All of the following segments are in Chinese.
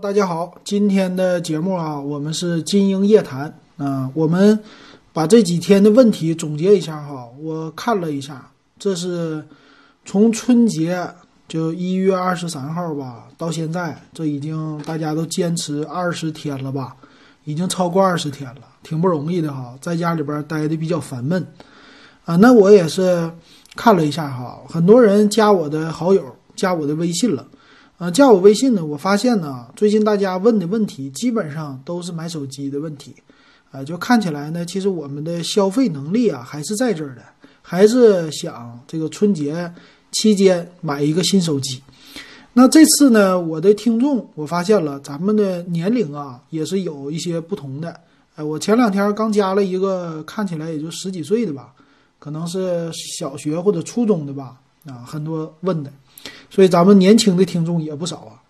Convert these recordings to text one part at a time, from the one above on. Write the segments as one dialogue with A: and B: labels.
A: 大家好，今天的节目啊，我们是金鹰夜谈啊，我们把这几天的问题总结一下哈。我看了一下，这是从春节就一月二十三号吧，到现在这已经大家都坚持二十天了吧，已经超过二十天了，挺不容易的哈，在家里边待的比较烦闷啊。那我也是看了一下哈，很多人加我的好友，加我的微信了。呃，加我微信呢，我发现呢，最近大家问的问题基本上都是买手机的问题，啊，就看起来呢，其实我们的消费能力啊还是在这儿的，还是想这个春节期间买一个新手机。那这次呢，我的听众我发现了，咱们的年龄啊也是有一些不同的。哎，我前两天刚加了一个，看起来也就十几岁的吧，可能是小学或者初中的吧，啊，很多问的。所以咱们年轻的听众也不少啊。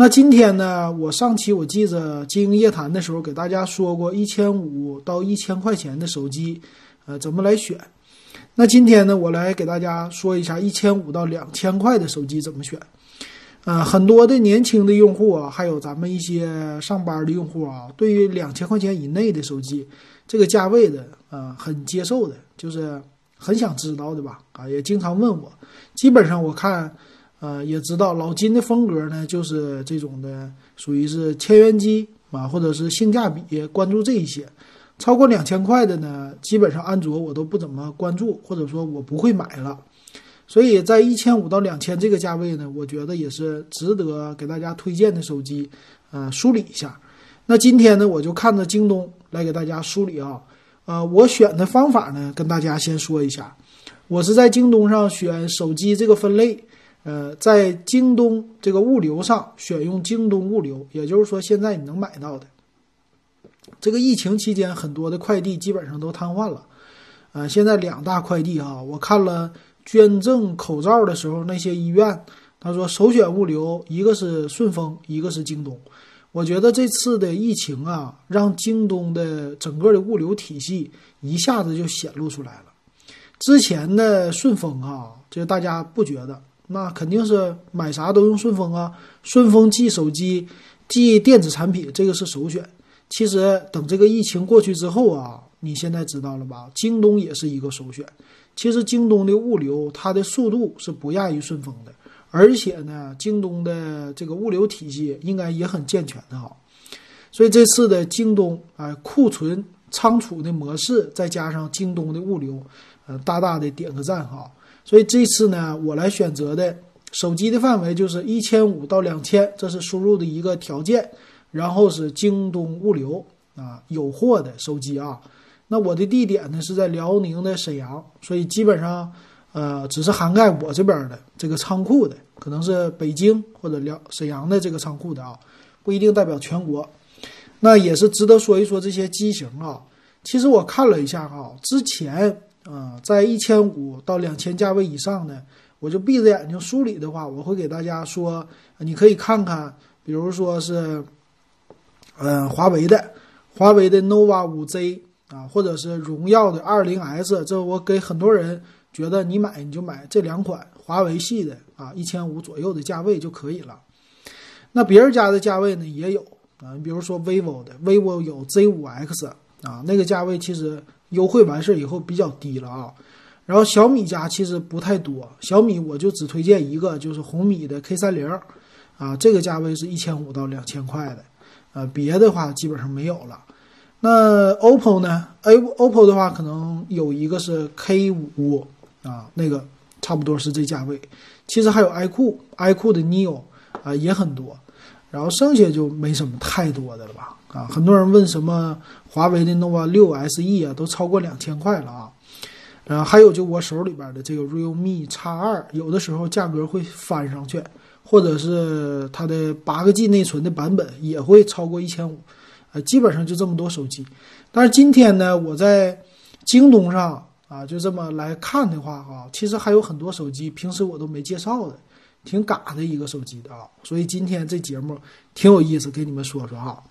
A: 那今天呢，我上期我记着《经营夜谈》的时候给大家说过，一千五到一千块钱的手机，呃，怎么来选？那今天呢，我来给大家说一下一千五到两千块的手机怎么选。呃，很多的年轻的用户啊，还有咱们一些上班的用户啊，对于两千块钱以内的手机这个价位的，呃，很接受的，就是很想知道的吧？啊，也经常问我。基本上我看。呃，也知道老金的风格呢，就是这种的，属于是千元机啊，或者是性价比，关注这一些。超过两千块的呢，基本上安卓我都不怎么关注，或者说我不会买了。所以在一千五到两千这个价位呢，我觉得也是值得给大家推荐的手机。呃，梳理一下。那今天呢，我就看着京东来给大家梳理啊。呃，我选的方法呢，跟大家先说一下，我是在京东上选手机这个分类。呃，在京东这个物流上选用京东物流，也就是说现在你能买到的。这个疫情期间，很多的快递基本上都瘫痪了。呃，现在两大快递啊，我看了捐赠口罩的时候，那些医院他说首选物流，一个是顺丰，一个是京东。我觉得这次的疫情啊，让京东的整个的物流体系一下子就显露出来了。之前的顺丰啊，这大家不觉得。那肯定是买啥都用顺丰啊，顺丰寄手机、寄电子产品，这个是首选。其实等这个疫情过去之后啊，你现在知道了吧？京东也是一个首选。其实京东的物流它的速度是不亚于顺丰的，而且呢，京东的这个物流体系应该也很健全的哈。所以这次的京东啊，库存仓储的模式，再加上京东的物流，呃，大大的点个赞哈。所以这次呢，我来选择的手机的范围就是一千五到两千，这是输入的一个条件。然后是京东物流啊，有货的手机啊。那我的地点呢是在辽宁的沈阳，所以基本上呃只是涵盖我这边的这个仓库的，可能是北京或者辽沈阳的这个仓库的啊，不一定代表全国。那也是值得说一说这些机型啊。其实我看了一下哈，之前。啊，在一千五到两千价位以上呢，我就闭着眼睛梳理的话，我会给大家说，你可以看看，比如说是，嗯，华为的，华为的 nova 五 Z 啊，或者是荣耀的二零 S，这我给很多人觉得你买你就买这两款华为系的啊，一千五左右的价位就可以了。那别人家的价位呢也有啊，你比如说 vivo 的，vivo 有 Z 五 X 啊，那个价位其实。优惠完事儿以后比较低了啊，然后小米家其实不太多，小米我就只推荐一个，就是红米的 K 三零，啊，这个价位是一千五到两千块的，呃，别的话基本上没有了。那 OPPO 呢？A OPPO 的话可能有一个是 K 五啊，那个差不多是这价位。其实还有 iQOO，iQOO 的 Neo 啊也很多，然后剩下就没什么太多的了吧。啊，很多人问什么华为的 nova 六 SE 啊，都超过两千块了啊。然后还有就我手里边的这个 realme X 二，有的时候价格会翻上去，或者是它的八个 G 内存的版本也会超过一千五。呃，基本上就这么多手机。但是今天呢，我在京东上啊，就这么来看的话哈，其实还有很多手机平时我都没介绍的，挺嘎的一个手机的啊。所以今天这节目挺有意思，给你们说说哈。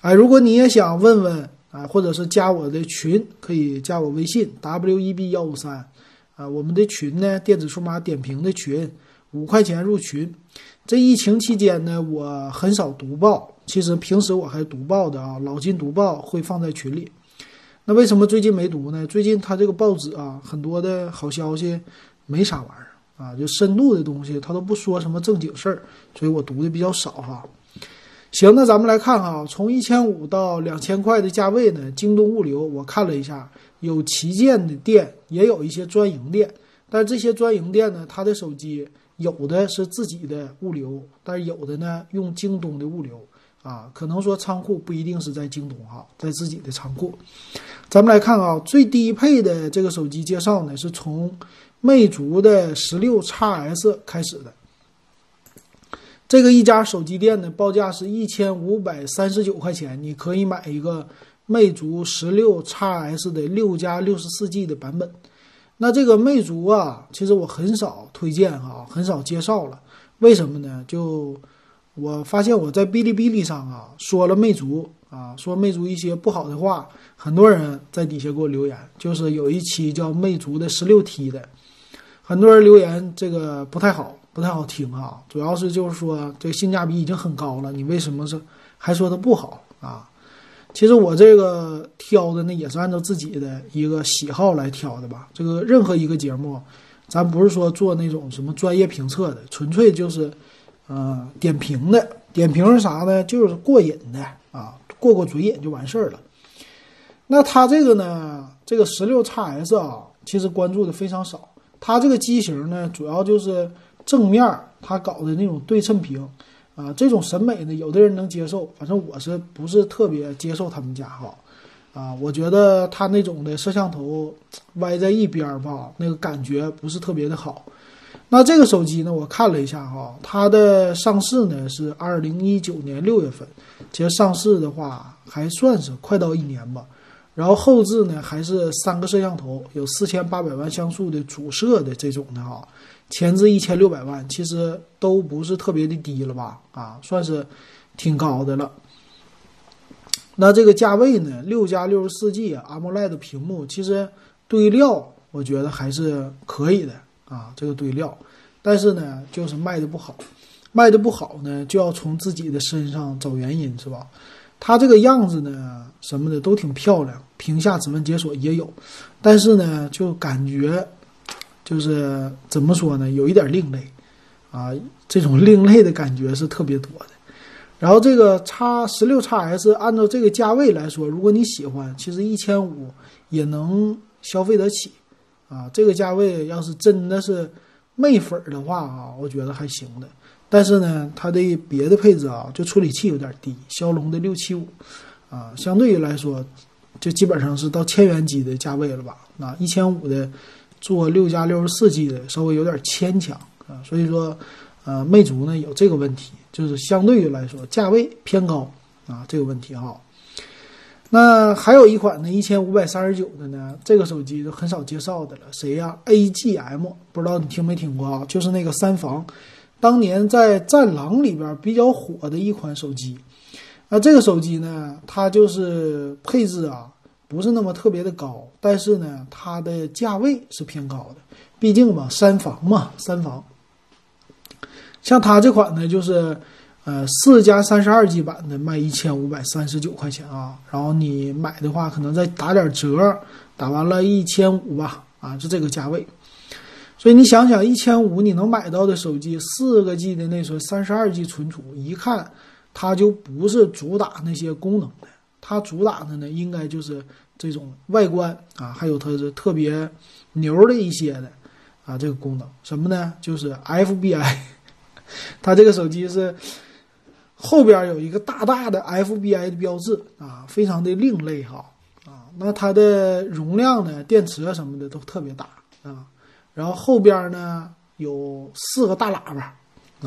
A: 哎，如果你也想问问啊，或者是加我的群，可以加我微信 w e b 幺五三，啊，我们的群呢，电子数码点评的群，五块钱入群，这疫情期间呢，我很少读报，其实平时我还读报的啊，老金读报会放在群里。那为什么最近没读呢？最近他这个报纸啊，很多的好消息没啥玩意儿啊，就深度的东西他都不说什么正经事儿，所以我读的比较少哈。行，那咱们来看哈，从一千五到两千块的价位呢，京东物流我看了一下，有旗舰的店，也有一些专营店，但这些专营店呢，它的手机。有的是自己的物流，但是有的呢用京东的物流啊，可能说仓库不一定是在京东哈，在自己的仓库。咱们来看啊，最低配的这个手机介绍呢，是从魅族的十六 x S 开始的。这个一家手机店呢，报价是一千五百三十九块钱，你可以买一个魅族十六 x S 的六加六十四 G 的版本。那这个魅族啊，其实我很少推荐哈，很少介绍了。为什么呢？就我发现我在哔哩哔哩上啊说了魅族啊，说魅族一些不好的话，很多人在底下给我留言。就是有一期叫魅族的十六 T 的，很多人留言这个不太好，不太好听啊。主要是就是说这性价比已经很高了，你为什么是还说它不好啊？其实我这个挑的呢，也是按照自己的一个喜好来挑的吧。这个任何一个节目，咱不是说做那种什么专业评测的，纯粹就是，呃，点评的。点评是啥呢？就是过瘾的啊，过过嘴瘾就完事儿了。那它这个呢，这个十六 x S 啊，其实关注的非常少。它这个机型呢，主要就是正面它搞的那种对称屏。啊，这种审美呢，有的人能接受，反正我是不是特别接受他们家哈？啊，我觉得他那种的摄像头歪在一边吧，那个感觉不是特别的好。那这个手机呢，我看了一下哈，它的上市呢是二零一九年六月份，其实上市的话还算是快到一年吧。然后后置呢还是三个摄像头，有四千八百万像素的主摄的这种的哈。前置一千六百万，其实都不是特别的低了吧？啊，算是挺高的了。那这个价位呢？六加六十四 G AMOLED 屏幕，其实堆料我觉得还是可以的啊。这个堆料，但是呢，就是卖的不好。卖的不好呢，就要从自己的身上找原因，是吧？它这个样子呢，什么的都挺漂亮，屏下指纹解锁也有，但是呢，就感觉。就是怎么说呢，有一点另类，啊，这种另类的感觉是特别多的。然后这个叉十六叉 S 按照这个价位来说，如果你喜欢，其实一千五也能消费得起，啊，这个价位要是真的是魅粉的话啊，我觉得还行的。但是呢，它的别的配置啊，就处理器有点低，骁龙的六七五，啊，相对于来说，就基本上是到千元机的价位了吧？那一千五的。做六加六十四 G 的稍微有点牵强啊，所以说，呃，魅族呢有这个问题，就是相对于来说价位偏高啊，这个问题哈。那还有一款呢，一千五百三十九的呢，这个手机就很少介绍的了，谁呀？AGM，不知道你听没听过啊？就是那个三防，当年在战狼里边比较火的一款手机。那这个手机呢，它就是配置啊。不是那么特别的高，但是呢，它的价位是偏高的，毕竟嘛，三防嘛，三防。像它这款呢，就是呃四加三十二 G 版的，卖一千五百三十九块钱啊。然后你买的话，可能再打点折，打完了一千五吧，啊，就这个价位。所以你想想，一千五你能买到的手机，四个 G 的内存，三十二 G 存储，一看它就不是主打那些功能的，它主打的呢，应该就是。这种外观啊，还有它是特别牛的一些的啊，这个功能什么呢？就是 FBI，它这个手机是后边有一个大大的 FBI 的标志啊，非常的另类哈啊。那它的容量呢，电池啊什么的都特别大啊。然后后边呢有四个大喇叭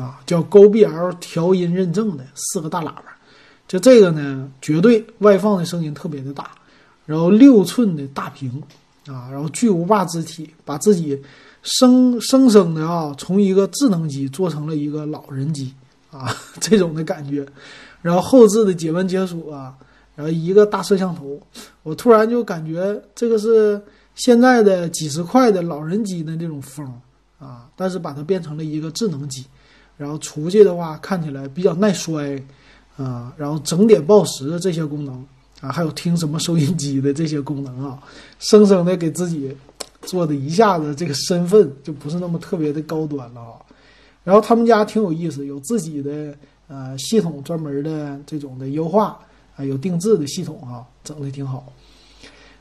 A: 啊，叫 GBL 调音认证的四个大喇叭，就这个呢，绝对外放的声音特别的大。然后六寸的大屏，啊，然后巨无霸之体，把自己生生生的啊，从一个智能机做成了一个老人机啊，这种的感觉。然后后置的解纹解锁啊，然后一个大摄像头，我突然就感觉这个是现在的几十块的老人机的那种风啊，但是把它变成了一个智能机。然后出去的话看起来比较耐摔，啊，然后整点报时这些功能啊，还有听什么收音机的这些功能啊，生生的给自己做的一下子这个身份就不是那么特别的高端了啊。然后他们家挺有意思，有自己的呃系统专门的这种的优化啊，有定制的系统啊，整的挺好。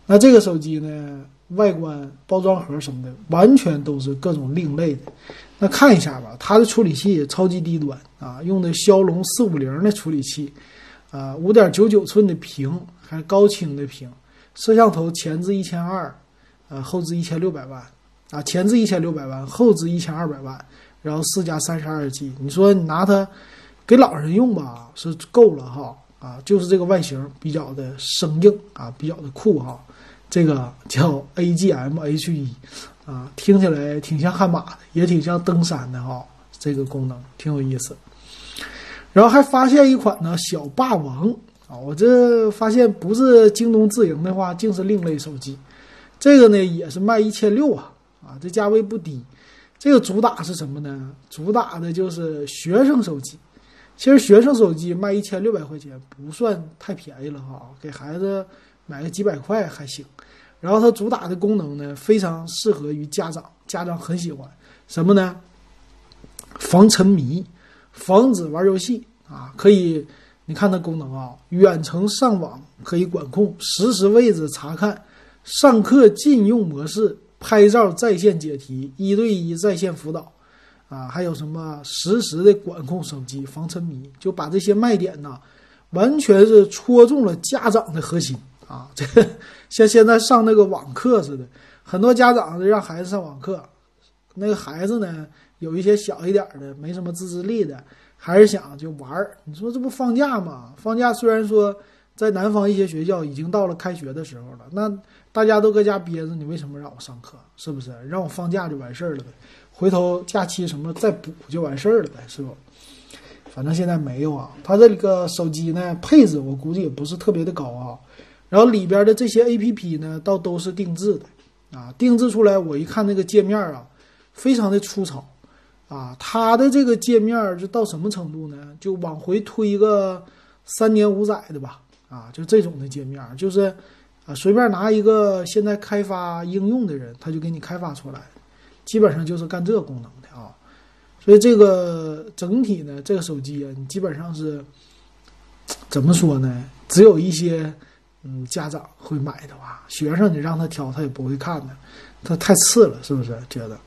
A: 那这个手机呢，外观、包装盒什么的，完全都是各种另类的。那看一下吧，它的处理器超级低端啊，用的骁龙四五零的处理器，啊，五点九九寸的屏，还高清的屏，摄像头前置一千二，呃，后置一千六百万，啊，前置一千六百万，后置一千二百万，然后四加三十二 G，你说你拿它给老人用吧，是够了哈，啊，就是这个外形比较的生硬啊，比较的酷哈，这个叫 AGM H 一。啊，听起来挺像悍马的，也挺像登山的哈。这个功能挺有意思。然后还发现一款呢小霸王啊，我这发现不是京东自营的话，竟是另类手机。这个呢也是卖一千六啊，啊，这价位不低。这个主打是什么呢？主打的就是学生手机。其实学生手机卖一千六百块钱不算太便宜了哈，给孩子买个几百块还行。然后它主打的功能呢，非常适合于家长，家长很喜欢什么呢？防沉迷，防止玩游戏啊，可以，你看它功能啊，远程上网可以管控，实时位置查看，上课禁用模式，拍照在线解题，一对一在线辅导，啊，还有什么实时的管控手机，防沉迷，就把这些卖点呢，完全是戳中了家长的核心。啊，这 像现在上那个网课似的，很多家长让孩子上网课，那个孩子呢，有一些小一点的，没什么自制力的，还是想就玩儿。你说这不放假吗？放假虽然说在南方一些学校已经到了开学的时候了，那大家都搁家憋着，你为什么让我上课？是不是让我放假就完事儿了呗？回头假期什么再补就完事儿了呗？是不？反正现在没有啊。它这个手机呢，配置我估计也不是特别的高啊。然后里边的这些 A P P 呢，倒都是定制的，啊，定制出来我一看那个界面啊，非常的粗糙，啊，它的这个界面就到什么程度呢？就往回推个三年五载的吧，啊，就这种的界面，就是啊，随便拿一个现在开发应用的人，他就给你开发出来，基本上就是干这功能的啊，所以这个整体呢，这个手机啊，你基本上是怎么说呢？只有一些。嗯，家长会买的吧？学生你让他挑，他也不会看的，他太次了，是不是？觉得？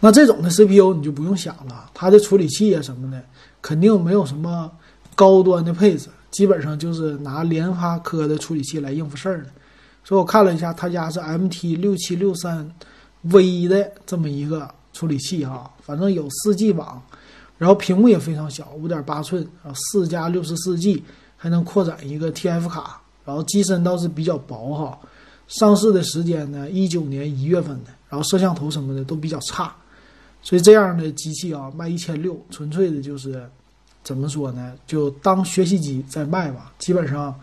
A: 那这种的 CPU 你就不用想了，它的处理器啊什么的，肯定没有什么高端的配置，基本上就是拿联发科的处理器来应付事儿的。所以我看了一下，他家是 MT 六七六三 V 的这么一个处理器哈，反正有四 G 网，然后屏幕也非常小，五点八寸啊，四加六十四 G。还能扩展一个 TF 卡，然后机身倒是比较薄哈。上市的时间呢，一九年一月份的，然后摄像头什么的都比较差，所以这样的机器啊，卖一千六，纯粹的就是怎么说呢？就当学习机在卖吧。基本上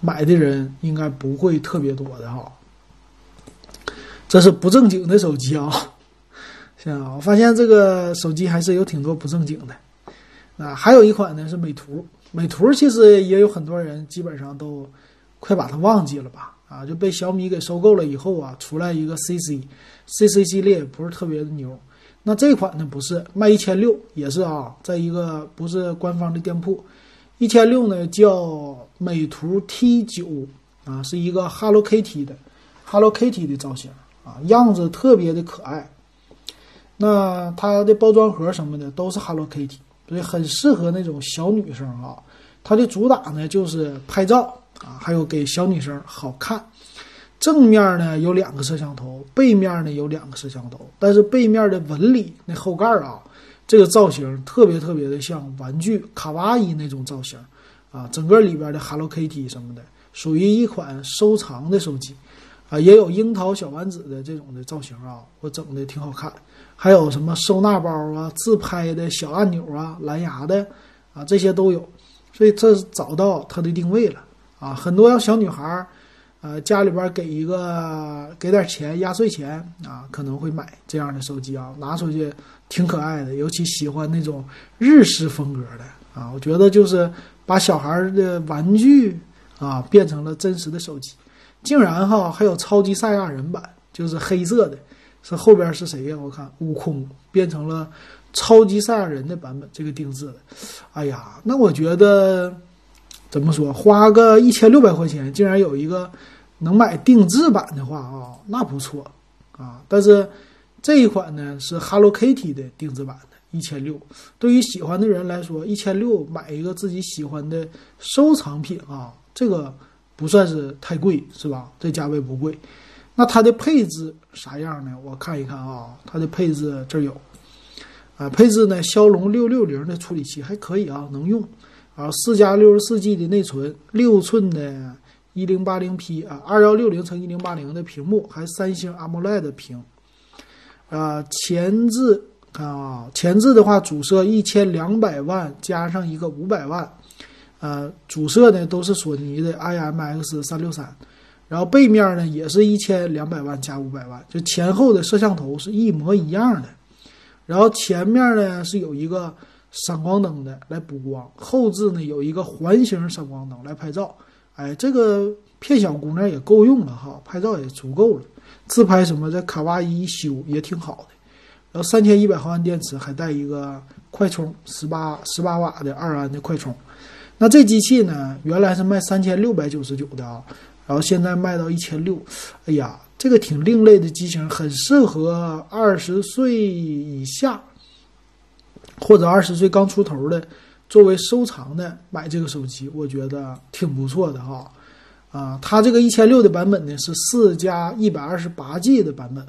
A: 买的人应该不会特别多的哈。这是不正经的手机啊，行，我发现这个手机还是有挺多不正经的。啊，还有一款呢是美图。美图其实也有很多人基本上都快把它忘记了吧？啊，就被小米给收购了以后啊，出来一个 CC，CC 系列不是特别的牛。那这款呢不是卖一千六，也是啊，在一个不是官方的店铺，一千六呢叫美图 T 九啊，是一个 Hello Kitty 的 Hello Kitty 的造型啊，样子特别的可爱。那它的包装盒什么的都是 Hello Kitty。所以很适合那种小女生啊，它的主打呢就是拍照啊，还有给小女生好看。正面呢有两个摄像头，背面呢有两个摄像头，但是背面的纹理那后盖啊，这个造型特别特别的像玩具卡哇伊那种造型啊，整个里边的 Hello Kitty 什么的，属于一款收藏的手机啊，也有樱桃小丸子的这种的造型啊，我整的挺好看。还有什么收纳包啊、自拍的小按钮啊、蓝牙的啊，这些都有，所以这找到它的定位了啊。很多小女孩儿，呃，家里边给一个给点钱压岁钱啊，可能会买这样的手机啊，拿出去挺可爱的，尤其喜欢那种日式风格的啊，我觉得就是把小孩的玩具啊变成了真实的手机，竟然哈还有超级赛亚人版，就是黑色的，是后边是谁呀？我看悟空变成了超级赛亚人的版本，这个定制的，哎呀，那我觉得。怎么说？花个一千六百块钱，竟然有一个能买定制版的话啊，那不错啊。但是这一款呢是 Hello Kitty 的定制版的，一千六。对于喜欢的人来说，一千六买一个自己喜欢的收藏品啊，这个不算是太贵，是吧？这价位不贵。那它的配置啥样呢？我看一看啊，它的配置这有啊，配置呢骁龙六六零的处理器还可以啊，能用。啊，四加六十四 G 的内存，六寸的一零八零 P 啊，二幺六零乘一零八零的屏幕，还三星 AMOLED 屏。啊，前置看啊，前置的话，主摄一千两百万加上一个五百万，呃，主摄呢都是索尼的 IMX 三六三，然后背面呢也是一千两百万加五百万，就前后的摄像头是一模一样的，然后前面呢是有一个。闪光灯的来补光，后置呢有一个环形闪光灯来拍照，哎，这个骗小姑娘也够用了哈，拍照也足够了，自拍什么的卡哇伊修也挺好的。然后三千一百毫安电池，还带一个快充，十八十八瓦的二安的快充。那这机器呢，原来是卖三千六百九十九的啊，然后现在卖到一千六，哎呀，这个挺另类的机型，很适合二十岁以下。或者二十岁刚出头的，作为收藏的买这个手机，我觉得挺不错的哈。啊，它这个一千六的版本呢是四加一百二十八 G 的版本，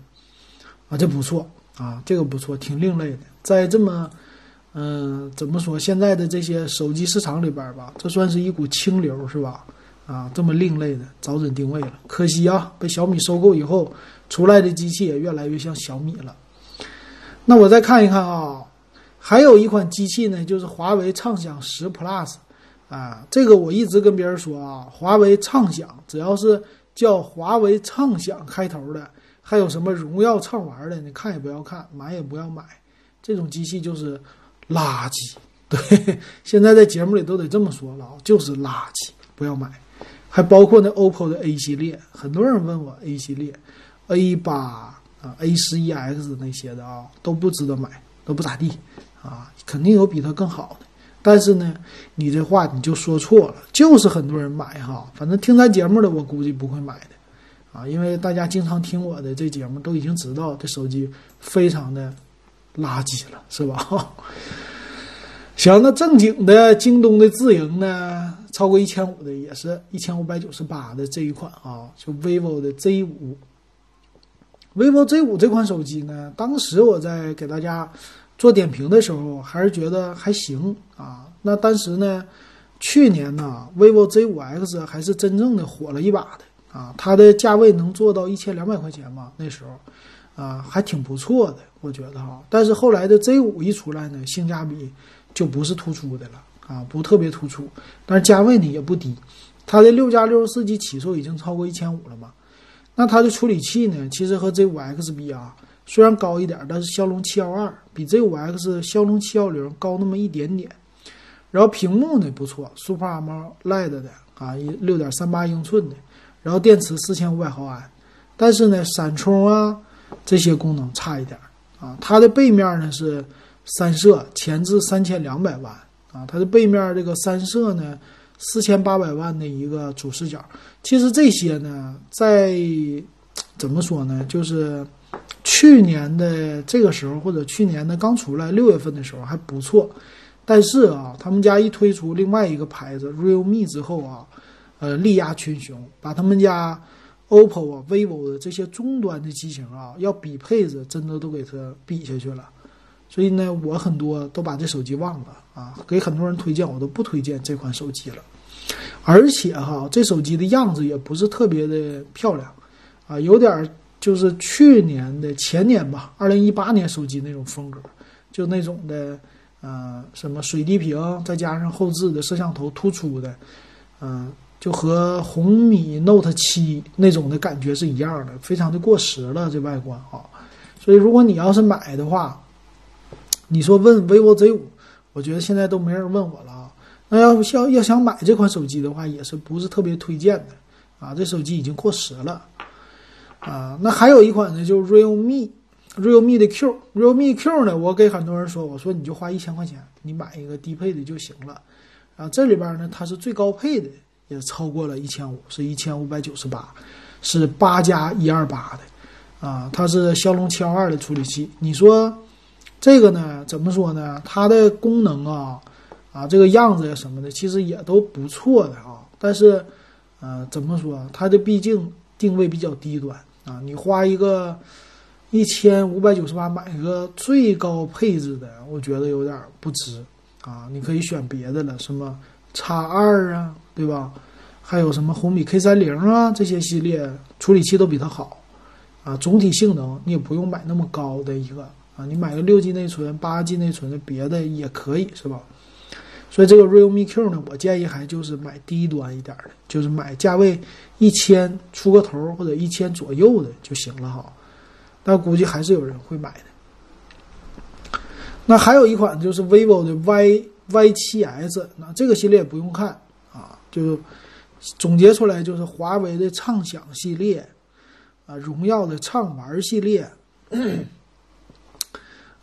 A: 啊，这不错啊，这个不错，挺另类的。在这么，嗯，怎么说？现在的这些手机市场里边吧，这算是一股清流是吧？啊，这么另类的，找准定位了。可惜啊，被小米收购以后，出来的机器也越来越像小米了。那我再看一看啊。还有一款机器呢，就是华为畅享十 Plus，啊，这个我一直跟别人说啊，华为畅享只要是叫华为畅享开头的，还有什么荣耀畅玩的，你看也不要看，买也不要买，这种机器就是垃圾。对，现在在节目里都得这么说了啊，就是垃圾，不要买。还包括那 OPPO 的 A 系列，很多人问我 A 系列，A 八啊，A 十一 X 那些的啊，都不值得买，都不咋地。啊，肯定有比它更好的，但是呢，你这话你就说错了，就是很多人买哈，反正听咱节目的我估计不会买的，啊，因为大家经常听我的这节目都已经知道这手机非常的垃圾了，是吧？行，那正经的京东的自营呢，超过一千五的也是一千五百九十八的这一款啊，就 vivo 的 Z 五，vivo Z 五这款手机呢，当时我在给大家。做点评的时候还是觉得还行啊。那当时呢，去年呢，vivo Z5X 还是真正的火了一把的啊。它的价位能做到一千两百块钱嘛？那时候啊，还挺不错的，我觉得哈。但是后来的 Z5 一出来呢，性价比就不是突出的了啊，不特别突出。但是价位呢也不低，它的六加六十四 G 起售已经超过一千五了嘛。那它的处理器呢，其实和 Z5X 比啊。虽然高一点，但是骁龙七幺二比 Z5X 骁龙七幺零高那么一点点。然后屏幕呢不错，Super AMOLED 的啊，六点三八英寸的。然后电池四千五百毫安，但是呢闪充啊这些功能差一点啊。它的背面呢是三摄，前置三千两百万啊。它的背面这个三摄呢四千八百万的一个主视角。其实这些呢在怎么说呢，就是。去年的这个时候，或者去年的刚出来六月份的时候还不错，但是啊，他们家一推出另外一个牌子 Realme 之后啊，呃，力压群雄，把他们家 OPPO 啊、vivo 的这些终端的机型啊，要比配置真的都给它比下去了。所以呢，我很多都把这手机忘了啊，给很多人推荐，我都不推荐这款手机了。而且哈，这手机的样子也不是特别的漂亮啊，有点。就是去年的前年吧，二零一八年手机那种风格，就那种的，呃，什么水滴屏，再加上后置的摄像头突出的，嗯，就和红米 Note 七那种的感觉是一样的，非常的过时了这外观啊。所以如果你要是买的话，你说问 vivo Z 五，我觉得现在都没人问我了啊。那要要要想买这款手机的话，也是不是特别推荐的啊？这手机已经过时了啊。那还有一款呢，就是 realme realme 的 Q realme Q 呢，我给很多人说，我说你就花一千块钱，你买一个低配的就行了。啊，这里边呢，它是最高配的，也超过了一千五，是一千五百九十八，是八加一二八的啊。它是骁龙七幺二的处理器。你说这个呢，怎么说呢？它的功能啊。啊，这个样子呀什么的，其实也都不错的啊。但是，呃，怎么说？它这毕竟定位比较低端啊。你花一个一千五百九十八买个最高配置的，我觉得有点不值啊。你可以选别的了，什么叉二啊，对吧？还有什么红米 K 三零啊，这些系列处理器都比它好啊。总体性能你也不用买那么高的一个啊，你买个六 G 内存、八 G 内存的别的也可以，是吧？所以这个 Realme Q 呢，我建议还就是买低端一点的，就是买价位一千出个头或者一千左右的就行了哈。但估计还是有人会买的。那还有一款就是 vivo 的 Y Y7S，那这个系列不用看啊，就总结出来就是华为的畅享系列啊，荣耀的畅玩系列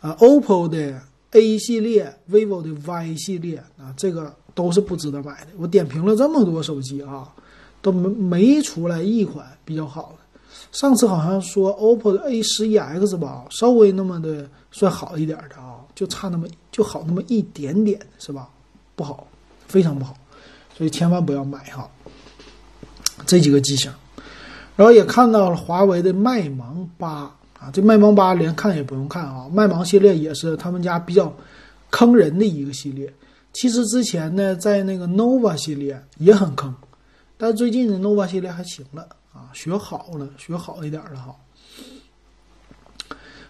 A: 啊，OPPO 的。A 系列、vivo 的 Y 系列啊，这个都是不值得买的。我点评了这么多手机啊，都没没出来一款比较好的。上次好像说 OPPO 的 A 十一 X 吧，稍微那么的算好一点的啊，就差那么就好那么一点点，是吧？不好，非常不好，所以千万不要买哈。这几个机型，然后也看到了华为的麦芒八。啊，这麦芒八连看也不用看啊，麦芒系列也是他们家比较坑人的一个系列。其实之前呢，在那个 nova 系列也很坑，但最近的 nova 系列还行了啊，学好了，学好一点了哈。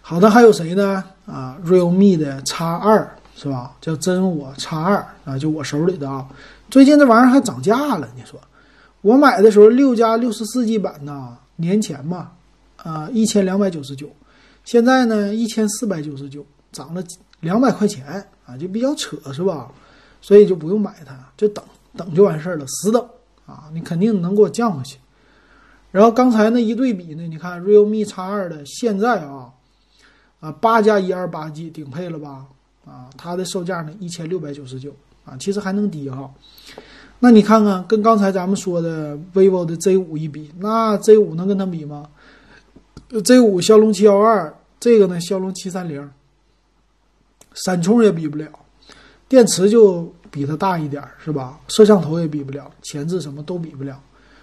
A: 好的，还有谁呢？啊，realme 的 X 二是吧？叫真我 X 二啊，就我手里的啊。最近这玩意儿还涨价了，你说？我买的时候六加六十四 G 版呢，年前嘛。啊，一千两百九十九，现在呢一千四百九十九，涨了两百块钱啊，就比较扯是吧？所以就不用买它，就等等就完事儿了，死等啊！你肯定能给我降回去。然后刚才那一对比呢，你看 realme X 二的现在啊啊八加一二八 G 顶配了吧？啊，它的售价呢一千六百九十九啊，其实还能低哈。那你看看跟刚才咱们说的 vivo 的 Z 五一比，那 Z 五能跟它比吗？Z 五骁龙七幺二，这个呢骁龙七三零，闪充也比不了，电池就比它大一点儿是吧？摄像头也比不了，前置什么都比不了，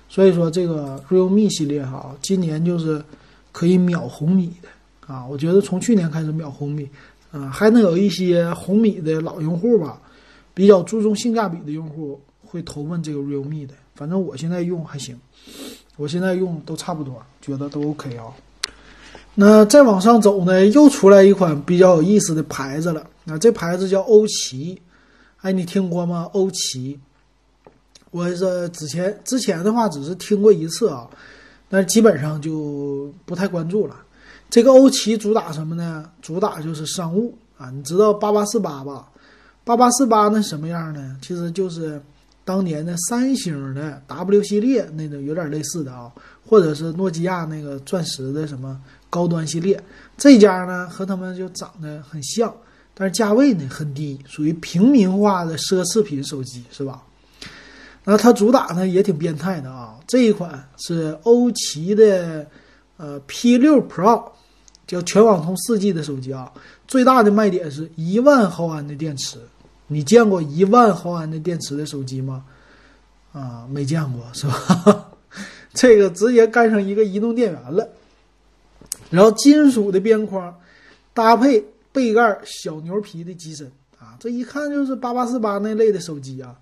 A: 所以说这个 realme 系列哈，今年就是可以秒红米的啊！我觉得从去年开始秒红米，啊，还能有一些红米的老用户吧，比较注重性价比的用户会投奔这个 realme 的。反正我现在用还行，我现在用都差不多，觉得都 OK 啊。那再往上走呢，又出来一款比较有意思的牌子了。那这牌子叫欧奇，哎，你听过吗？欧奇，我这之前之前的话只是听过一次啊，但是基本上就不太关注了。这个欧奇主打什么呢？主打就是商务啊。你知道八八四八吧？八八四八那什么样呢？其实就是当年的三星的 W 系列那种有点类似的啊，或者是诺基亚那个钻石的什么。高端系列这家呢和他们就长得很像，但是价位呢很低，属于平民化的奢侈品手机，是吧？那它主打呢也挺变态的啊，这一款是欧奇的呃 P 六 Pro，叫全网通四 G 的手机啊，最大的卖点是一万毫安的电池，你见过一万毫安的电池的手机吗？啊，没见过是吧？这个直接干上一个移动电源了。然后金属的边框，搭配背盖小牛皮的机身啊，这一看就是八八四八那类的手机啊。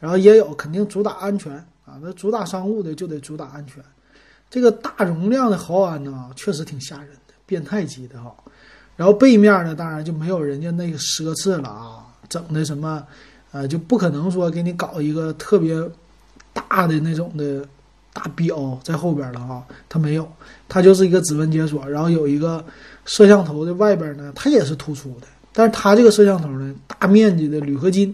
A: 然后也有肯定主打安全啊，那主打商务的就得主打安全。这个大容量的毫安呢，确实挺吓人的，变态级的哈。然后背面呢，当然就没有人家那个奢侈了啊，整的什么，呃，就不可能说给你搞一个特别大的那种的大表在后边了哈，它没有，它就是一个指纹解锁，然后有一个摄像头的外边呢，它也是突出的，但是它这个摄像头呢，大面积的铝合金，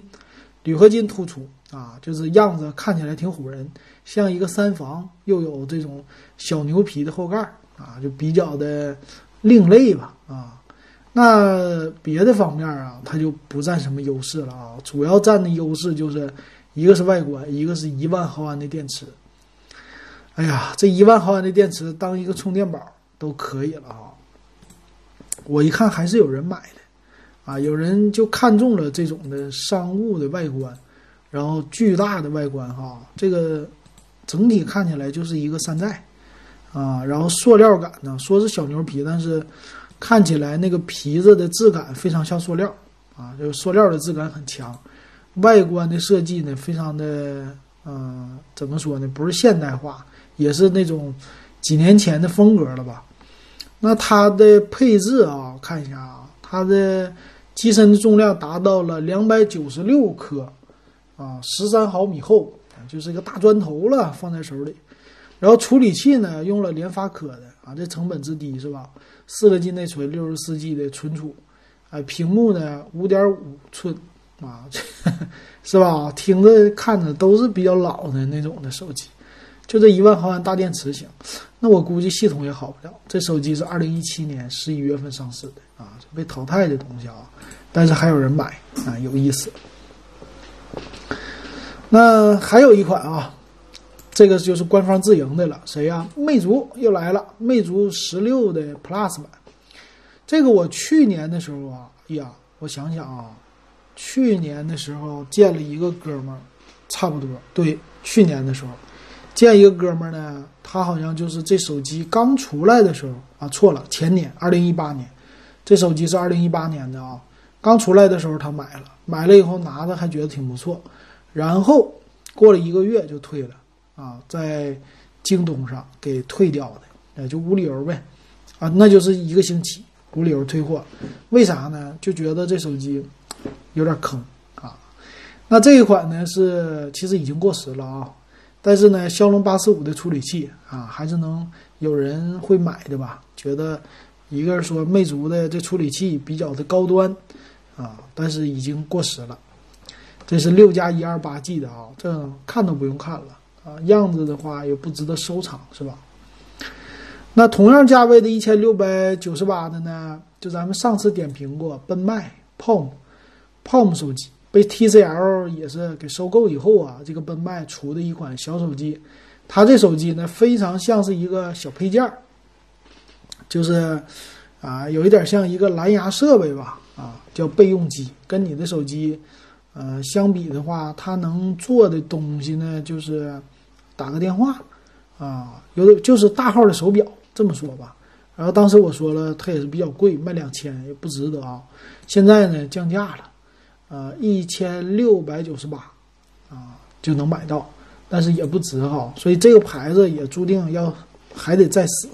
A: 铝合金突出啊，就是样子看起来挺唬人，像一个三防，又有这种小牛皮的后盖啊，就比较的另类吧啊。那别的方面啊，它就不占什么优势了啊。主要占的优势就是一个是外观，一个是一万毫安的电池。哎呀，这一万毫安的电池当一个充电宝都可以了啊。我一看还是有人买的啊，有人就看中了这种的商务的外观，然后巨大的外观哈，这个整体看起来就是一个山寨啊，然后塑料感呢，说是小牛皮，但是。看起来那个皮子的质感非常像塑料啊，就是塑料的质感很强。外观的设计呢，非常的嗯，怎么说呢？不是现代化，也是那种几年前的风格了吧？那它的配置啊，看一下啊，它的机身的重量达到了两百九十六克啊，十三毫米厚，就是一个大砖头了，放在手里。然后处理器呢，用了联发科的啊，这成本之低是吧？四个 G 内存，六十四 G 的存储，哎，屏幕呢五点五寸啊，是吧？听着看着都是比较老的那种的手机，就这一万毫安大电池行，那我估计系统也好不了。这手机是二零一七年十一月份上市的啊，被淘汰的东西啊，但是还有人买啊，有意思。那还有一款啊。这个就是官方自营的了，谁呀？魅族又来了，魅族十六的 Plus 版。这个我去年的时候啊，呀，我想想啊，去年的时候见了一个哥们儿，差不多对，去年的时候见一个哥们儿呢，他好像就是这手机刚出来的时候啊，错了，前年二零一八年，这手机是二零一八年的啊，刚出来的时候他买了，买了以后拿着还觉得挺不错，然后过了一个月就退了。啊，在京东上给退掉的，哎，就无理由呗，啊，那就是一个星期无理由退货，为啥呢？就觉得这手机有点坑啊。那这一款呢是其实已经过时了啊，但是呢，骁龙八四五的处理器啊，还是能有人会买的吧？觉得一个是说魅族的这处理器比较的高端啊，但是已经过时了。这是六加一二八 G 的啊，这看都不用看了。啊，样子的话也不值得收藏，是吧？那同样价位的一千六百九十八的呢？就咱们上次点评过，奔迈 Palm，Palm 手机被 TCL 也是给收购以后啊，这个奔迈出的一款小手机，它这手机呢非常像是一个小配件儿，就是啊，有一点像一个蓝牙设备吧，啊，叫备用机，跟你的手机呃相比的话，它能做的东西呢就是。打个电话，啊，有的就是大号的手表，这么说吧。然后当时我说了，它也是比较贵，卖两千也不值得啊。现在呢降价了，呃，一千六百九十八，啊就能买到，但是也不值哈。所以这个牌子也注定要还得再死，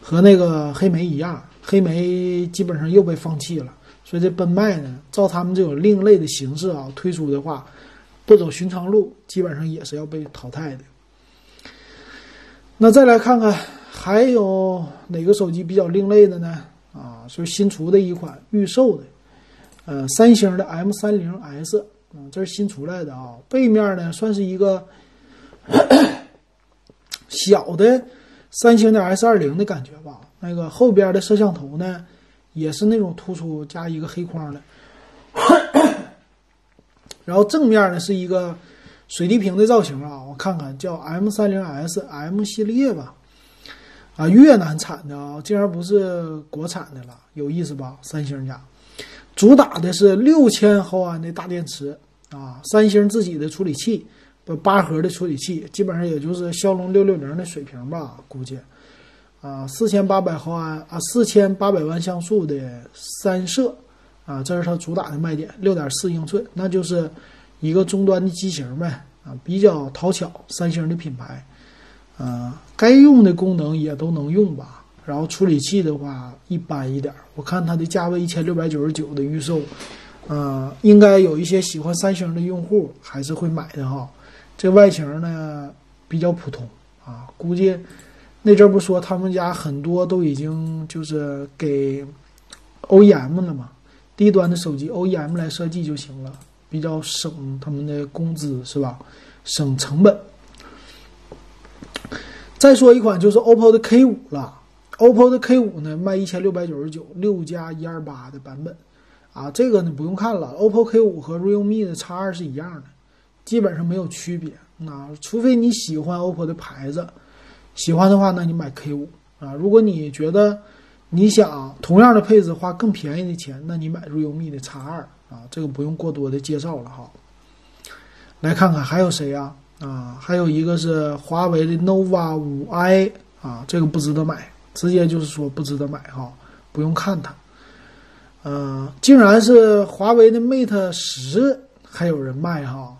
A: 和那个黑莓一样，黑莓基本上又被放弃了。所以这奔迈呢，照他们这种另类的形式啊推出的话，不走寻常路，基本上也是要被淘汰的。那再来看看还有哪个手机比较另类的呢？啊，是新出的一款预售的，呃，三星的 M 三零 S，嗯，这是新出来的啊。背面呢算是一个 小的三星的 S 二零的感觉吧。那个后边的摄像头呢，也是那种突出加一个黑框的，然后正面呢是一个。水滴屏的造型啊，我看看叫 M 三零 S M 系列吧，啊，越南产的啊，竟然不是国产的了，有意思吧？三星家主打的是六千毫安的大电池啊，三星自己的处理器，不八核的处理器，基本上也就是骁龙六六零的水平吧，估计啊，四千八百毫安啊，四千八百万像素的三摄啊，这是它主打的卖点，六点四英寸，那就是。一个终端的机型呗，啊，比较讨巧，三星的品牌，啊，该用的功能也都能用吧。然后处理器的话一般一点，我看它的价位一千六百九十九的预售，呃，应该有一些喜欢三星的用户还是会买的哈。这外形呢比较普通啊，估计那阵不说他们家很多都已经就是给 OEM 了嘛，低端的手机 OEM 来设计就行了，比较省他们的工资是吧？省成本。再说一款就是 OPPO 的 K 五了，OPPO 的 K 五呢卖一千六百九十九，六加一二八的版本，啊，这个呢不用看了，OPPO K 五和 Realme 的 X 二是一样的，基本上没有区别。那除非你喜欢 OPPO 的牌子，喜欢的话，那你买 K 五啊。如果你觉得你想同样的配置花更便宜的钱，那你买 Realme 的 X 二啊，这个不用过多的介绍了哈。来看看还有谁呀？啊，还有一个是华为的 nova 五 i 啊，这个不值得买，直接就是说不值得买哈，不用看它。呃，竟然是华为的 mate 十还有人卖哈，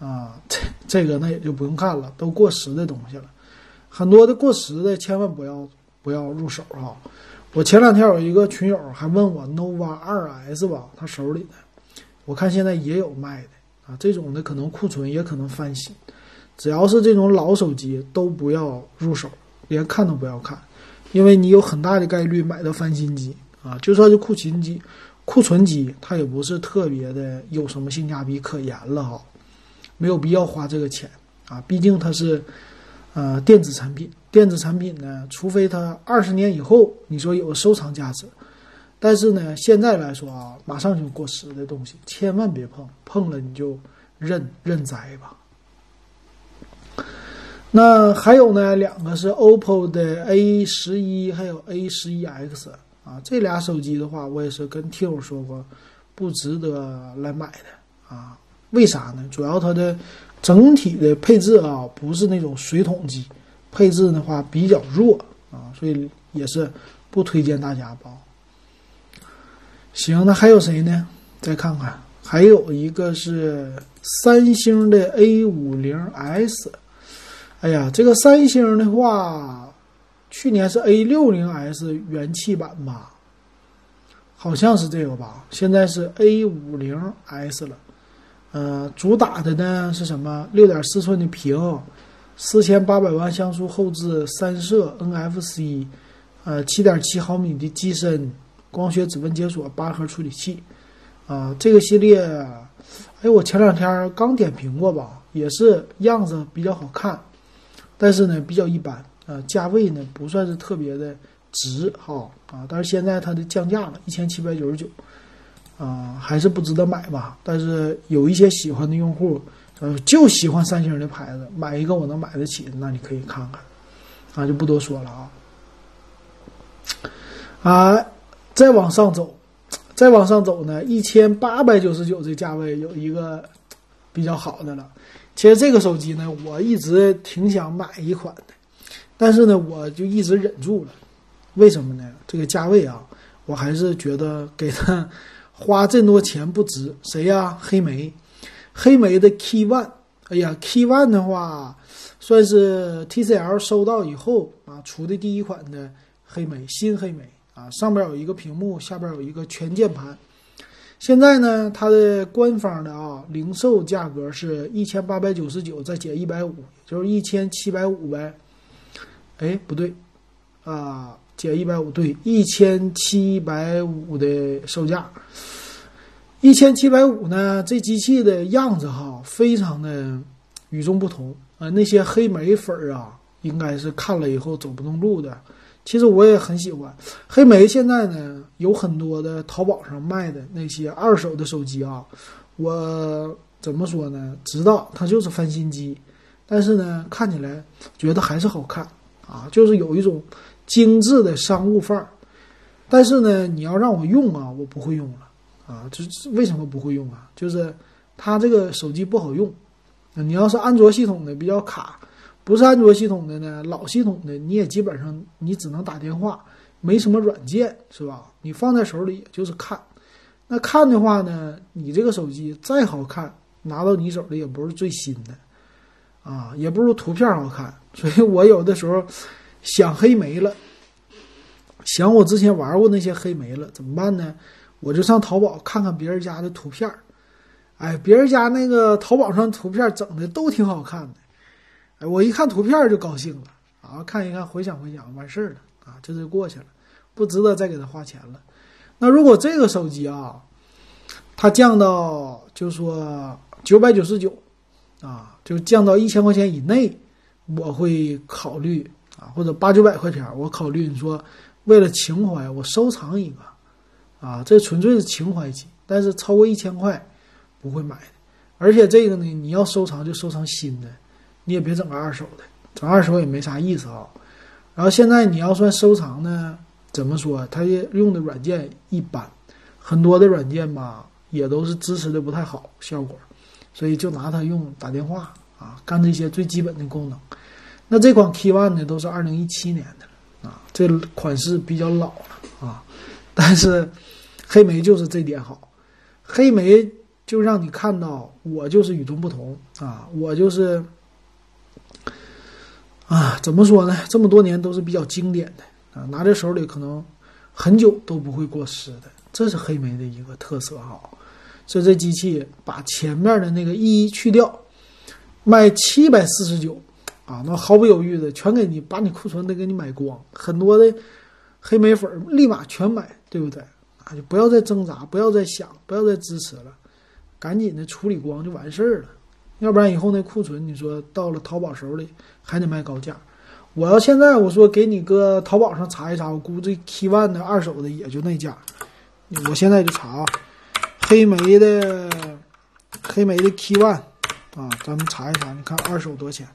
A: 啊，这这个那也就不用看了，都过时的东西了，很多的过时的千万不要不要入手哈。我前两天有一个群友还问我 nova 二 s 吧，他手里的，我看现在也有卖的。啊，这种的可能库存也可能翻新，只要是这种老手机都不要入手，连看都不要看，因为你有很大的概率买到翻新机啊。就算是库存机，库存机它也不是特别的有什么性价比可言了哈，没有必要花这个钱啊。毕竟它是呃电子产品，电子产品呢，除非它二十年以后你说有收藏价值。但是呢，现在来说啊，马上就过时的东西，千万别碰，碰了你就认认栽吧。那还有呢，两个是 OPPO 的 A 十一，还有 A 十一 X 啊，这俩手机的话，我也是跟听友说过，不值得来买的啊。为啥呢？主要它的整体的配置啊，不是那种水桶机，配置的话比较弱啊，所以也是不推荐大家包。行，那还有谁呢？再看看，还有一个是三星的 A 五零 S。哎呀，这个三星的话，去年是 A 六零 S 元气版吧？好像是这个吧？现在是 A 五零 S 了。呃，主打的呢是什么？六点四寸的屏，四千八百万像素后置三摄 NFC，呃，七点七毫米的机身。光学指纹解锁八核处理器，啊，这个系列，哎，我前两天刚点评过吧，也是样子比较好看，但是呢比较一般，啊，价位呢不算是特别的值哈，啊，但是现在它的降价了，一千七百九十九，啊，还是不值得买吧。但是有一些喜欢的用户，呃，就喜欢三星的牌子，买一个我能买得起，那你可以看看，啊，就不多说了啊，啊。再往上走，再往上走呢，一千八百九十九这价位有一个比较好的了。其实这个手机呢，我一直挺想买一款的，但是呢，我就一直忍住了。为什么呢？这个价位啊，我还是觉得给他花这么多钱不值。谁呀？黑莓，黑莓的 Key One。哎呀，Key One 的话，算是 TCL 收到以后啊出的第一款的黑莓，新黑莓。啊，上边有一个屏幕，下边有一个全键盘。现在呢，它的官方的啊零售价格是一千八百九十九，再减一百五，就是一千七百五呗。哎，不对，啊，减一百五，对，一千七百五的售价。一千七百五呢，这机器的样子哈，非常的与众不同啊。那些黑莓粉儿啊，应该是看了以后走不动路的。其实我也很喜欢黑莓。现在呢，有很多的淘宝上卖的那些二手的手机啊，我怎么说呢？知道它就是翻新机，但是呢，看起来觉得还是好看啊，就是有一种精致的商务范儿。但是呢，你要让我用啊，我不会用了啊。就是为什么不会用啊？就是它这个手机不好用。你要是安卓系统的比较卡。不是安卓系统的呢，老系统的你也基本上你只能打电话，没什么软件，是吧？你放在手里也就是看。那看的话呢，你这个手机再好看，拿到你手里也不是最新的，啊，也不如图片好看。所以我有的时候想黑莓了，想我之前玩过那些黑莓了，怎么办呢？我就上淘宝看看别人家的图片哎，别人家那个淘宝上图片整的都挺好看的，我一看图片就高兴了啊，看一看回想回想，完事儿了啊，这就过去了，不值得再给他花钱了。那如果这个手机啊，它降到就说九百九十九啊，就降到一千块钱以内，我会考虑啊，或者八九百块钱，我考虑你说为了情怀，我收藏一个啊，这纯粹是情怀机，但是超过一千块。不会买的，而且这个呢，你要收藏就收藏新的，你也别整个二手的，整二手也没啥意思啊。然后现在你要算收藏呢，怎么说？它用的软件一般，很多的软件吧也都是支持的不太好效果，所以就拿它用打电话啊，干这些最基本的功能。那这款 K One 呢，都是二零一七年的啊，这款式比较老了啊，但是黑莓就是这点好，黑莓。就让你看到我就是与众不同啊！我就是啊，怎么说呢？这么多年都是比较经典的啊，拿在手里可能很久都不会过时的，这是黑莓的一个特色哈。所以这机器把前面的那个一一去掉，卖七百四十九啊，那毫不犹豫的全给你把你库存都给你买光，很多的黑莓粉立马全买，对不对？啊，就不要再挣扎，不要再想，不要再支持了。赶紧的处理光就完事儿了，要不然以后那库存，你说到了淘宝手里还得卖高价。我要现在我说给你搁淘宝上查一查，我估计 K One 的二手的也就那价。我现在就查啊，黑莓的黑莓的 K One 啊，咱们查一查，你看二手多少钱？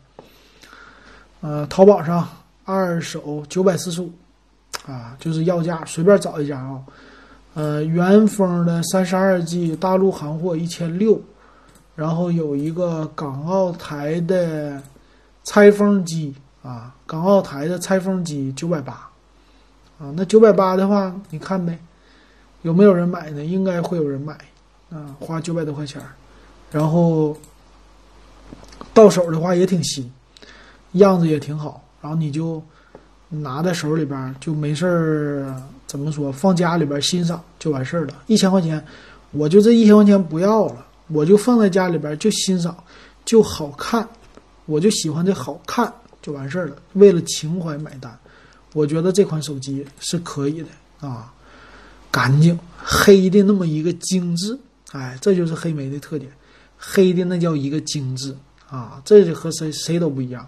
A: 呃，淘宝上二手九百四十五啊，就是要价，随便找一家啊。呃，原封的三十二 G 大陆行货一千六，然后有一个港澳台的拆封机啊，港澳台的拆封机九百八，啊，那九百八的话，你看呗，有没有人买呢？应该会有人买，啊，花九百多块钱，然后到手的话也挺新，样子也挺好，然后你就拿在手里边就没事儿。怎么说？放家里边欣赏就完事儿了。一千块钱，我就这一千块钱不要了，我就放在家里边就欣赏，就好看，我就喜欢这好看就完事儿了。为了情怀买单，我觉得这款手机是可以的啊，干净黑的那么一个精致，哎，这就是黑莓的特点，黑的那叫一个精致啊，这就和谁谁都不一样。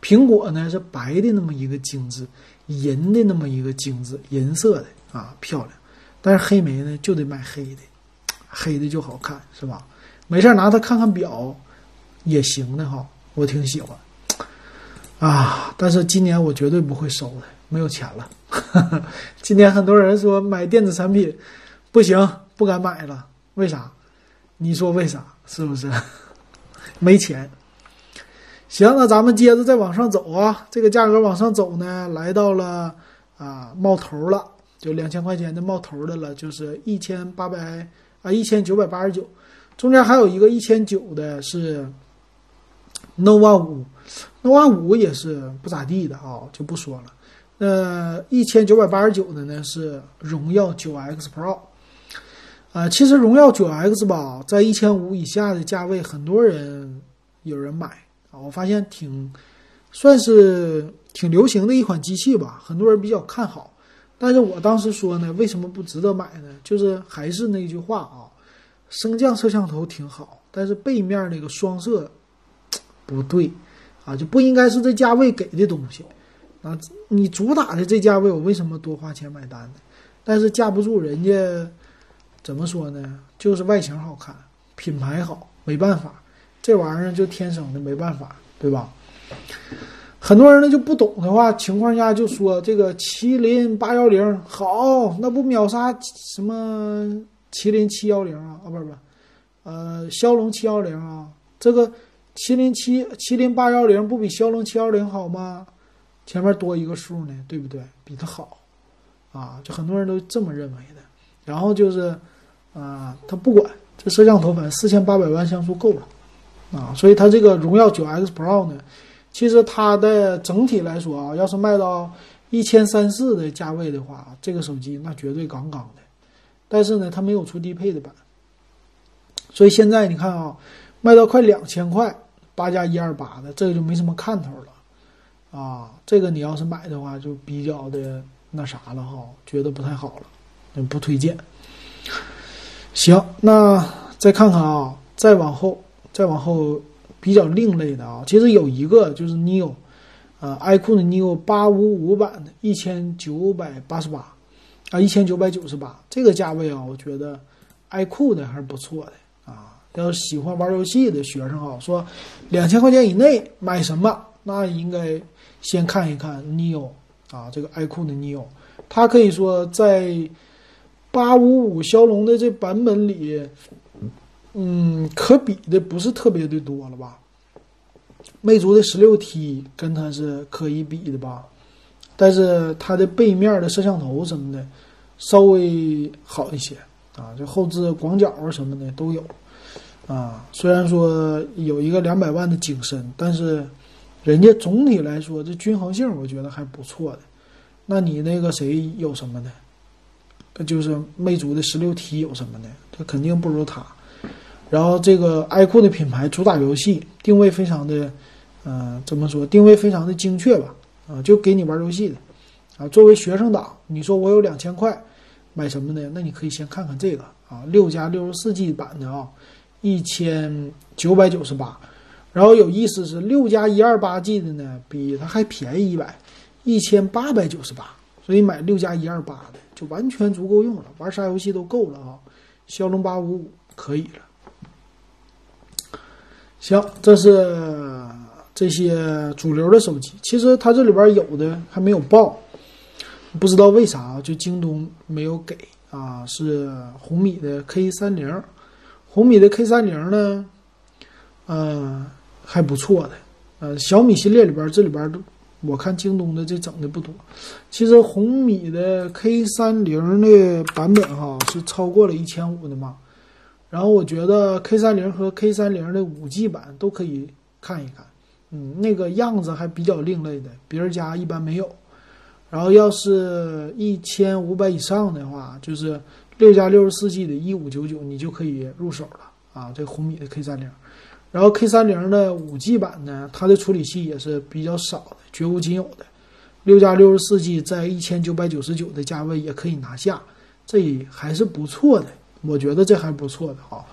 A: 苹果呢是白的那么一个精致。银的那么一个精致，银色的啊漂亮，但是黑莓呢就得买黑的，黑的就好看是吧？没事拿它看看表也行的哈，我挺喜欢啊。但是今年我绝对不会收的，没有钱了。今年很多人说买电子产品不行，不敢买了，为啥？你说为啥？是不是 没钱？行，那咱们接着再往上走啊，这个价格往上走呢，来到了啊冒头了，就两千块钱的冒头的了，就是一千八百啊一千九百八十九，中间还有一个一千九的是 nova 五，nova 五也是不咋地的啊，就不说了。那一千九百八十九的呢是荣耀九 X Pro，啊，其实荣耀九 X 吧，在一千五以下的价位，很多人有人买啊。我发现挺算是挺流行的一款机器吧，很多人比较看好。但是我当时说呢，为什么不值得买呢？就是还是那句话啊，升降摄像头挺好，但是背面那个双摄 不对啊，就不应该是这价位给的东西啊。你主打的这价位，我为什么多花钱买单呢？但是架不住人家怎么说呢？就是外形好看，品牌好，没办法。这玩意儿就天生的，没办法，对吧？很多人呢就不懂的话情况下就说这个麒麟八幺零好，那不秒杀什么麒麟七幺零啊？啊，不是不是，呃，骁龙七幺零啊，这个麒麟七麒麟八幺零不比骁龙七幺零好吗？前面多一个数呢，对不对？比它好啊，就很多人都这么认为的。然后就是啊，他不管这摄像头，反正四千八百万像素够了。啊，所以它这个荣耀九 X Pro 呢，其实它的整体来说啊，要是卖到一千三四的价位的话，这个手机那绝对杠杠的。但是呢，它没有出低配的版，所以现在你看啊，卖到快两千块，八加一二八的，这个就没什么看头了啊。这个你要是买的话，就比较的那啥了哈，觉得不太好了，不推荐。行，那再看看啊，再往后，再往后比较另类的啊，其实有一个就是 neo，呃，iQOO 的 neo 八五五版的，一千九百八十八。啊，一千九百九十八这个价位啊，我觉得爱酷的还是不错的啊。要是喜欢玩游戏的学生啊，说两千块钱以内买什么？那应该先看一看 neo 啊，这个爱酷的 neo，它可以说在八五五骁龙的这版本里，嗯，可比的不是特别的多了吧？魅族的十六 T 跟它是可以比的吧？但是它的背面的摄像头什么的稍微好一些啊，就后置广角啊什么的都有啊。虽然说有一个两百万的景深，但是人家总体来说这均衡性我觉得还不错的。那你那个谁有什么呢？就是魅族的十六 T 有什么呢？它肯定不如它。然后这个爱酷的品牌主打游戏，定位非常的，嗯，怎么说？定位非常的精确吧。啊，就给你玩游戏的，啊，作为学生党，你说我有两千块，买什么呢？那你可以先看看这个啊，六加六十四 G 版的啊，一千九百九十八。然后有意思是六加一二八 G 的呢，比它还便宜一百，一千八百九十八。所以买六加一二八的就完全足够用了，玩啥游戏都够了啊。骁龙八五五可以了。行，这是。这些主流的手机，其实它这里边有的还没有报，不知道为啥就京东没有给啊？是红米的 K 三零，红米的 K 三零呢，呃，还不错的。呃，小米系列里边这里边，我看京东的这整的不多。其实红米的 K 三零的版本哈是超过了一千五的嘛，然后我觉得 K 三零和 K 三零的五 G 版都可以看一看。嗯，那个样子还比较另类的，别人家一般没有。然后要是一千五百以上的话，就是六加六十四 G 的一五九九，你就可以入手了啊。这红米的 K 三零，然后 K 三零的五 G 版呢，它的处理器也是比较少的，绝无仅有的。六加六十四 G 在一千九百九十九的价位也可以拿下，这还是不错的。我觉得这还不错的哈，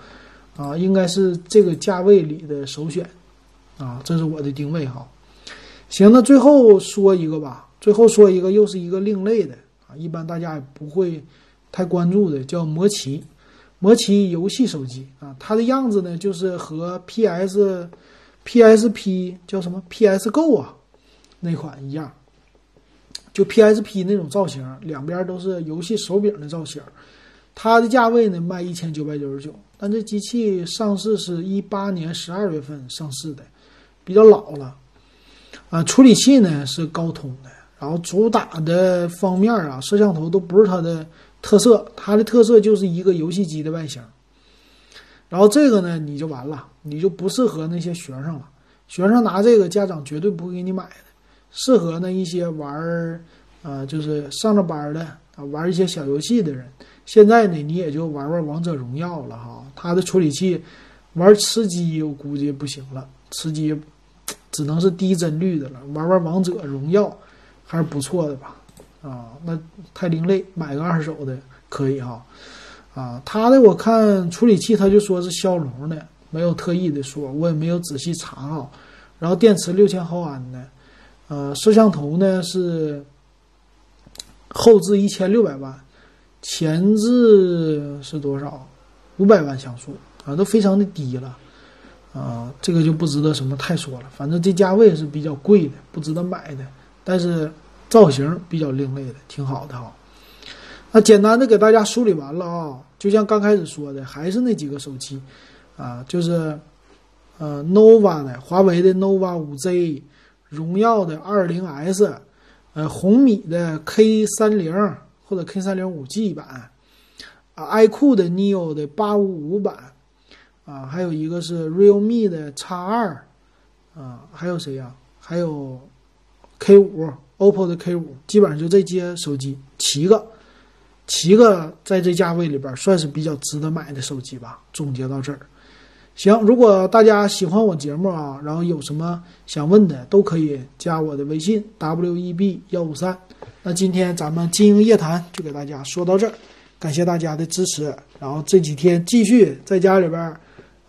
A: 啊，应该是这个价位里的首选。啊，这是我的定位哈。行，那最后说一个吧，最后说一个，又是一个另类的啊，一般大家也不会太关注的，叫魔奇，魔奇游戏手机啊，它的样子呢，就是和 PS、PSP 叫什么 PS Go 啊那款一样，就 PSP 那种造型，两边都是游戏手柄的造型。它的价位呢，卖一千九百九十九，但这机器上市是一八年十二月份上市的。比较老了，啊，处理器呢是高通的，然后主打的方面啊，摄像头都不是它的特色，它的特色就是一个游戏机的外形。然后这个呢，你就完了，你就不适合那些学生了。学生拿这个，家长绝对不会给你买的。适合那一些玩儿，呃，就是上着班的啊，玩一些小游戏的人。现在呢，你也就玩玩王者荣耀了哈。它的处理器玩吃鸡，我估计不行了，吃鸡。只能是低帧率的了，玩玩王者荣耀还是不错的吧？啊，那太另类，买个二手的可以哈。啊，它的我看处理器，他就说是骁龙的，没有特意的说，我也没有仔细查啊。然后电池六千毫安的，呃，摄像头呢是后置一千六百万，前置是多少？五百万像素啊，都非常的低了。啊，这个就不值得什么太说了，反正这价位是比较贵的，不值得买的。但是造型比较另类的，挺好的哈。那简单的给大家梳理完了啊，就像刚开始说的，还是那几个手机啊，就是呃，nova 的，华为的 nova 五 Z，荣耀的二零 S，呃，红米的 K 三零或者 K 三零五 G 版，啊，爱酷的 neo 的八五五版。啊还有一个是 realme 的 x 二啊还有谁呀？还有 k 五 oppo 的 k 五基本上就这些手机七个七个在这价位里边算是比较值得买的手机吧总结到这儿。行如果大家喜欢我节目啊然后有什么想问的都可以加我的微信 web 幺五三。那今天咱们经营夜谈就给大家说到这儿感谢大家的支持然后这几天继续在家里边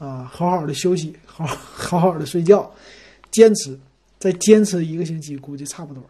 A: 啊好好的休息好好好的睡觉坚持再坚持一个星期估计差不多。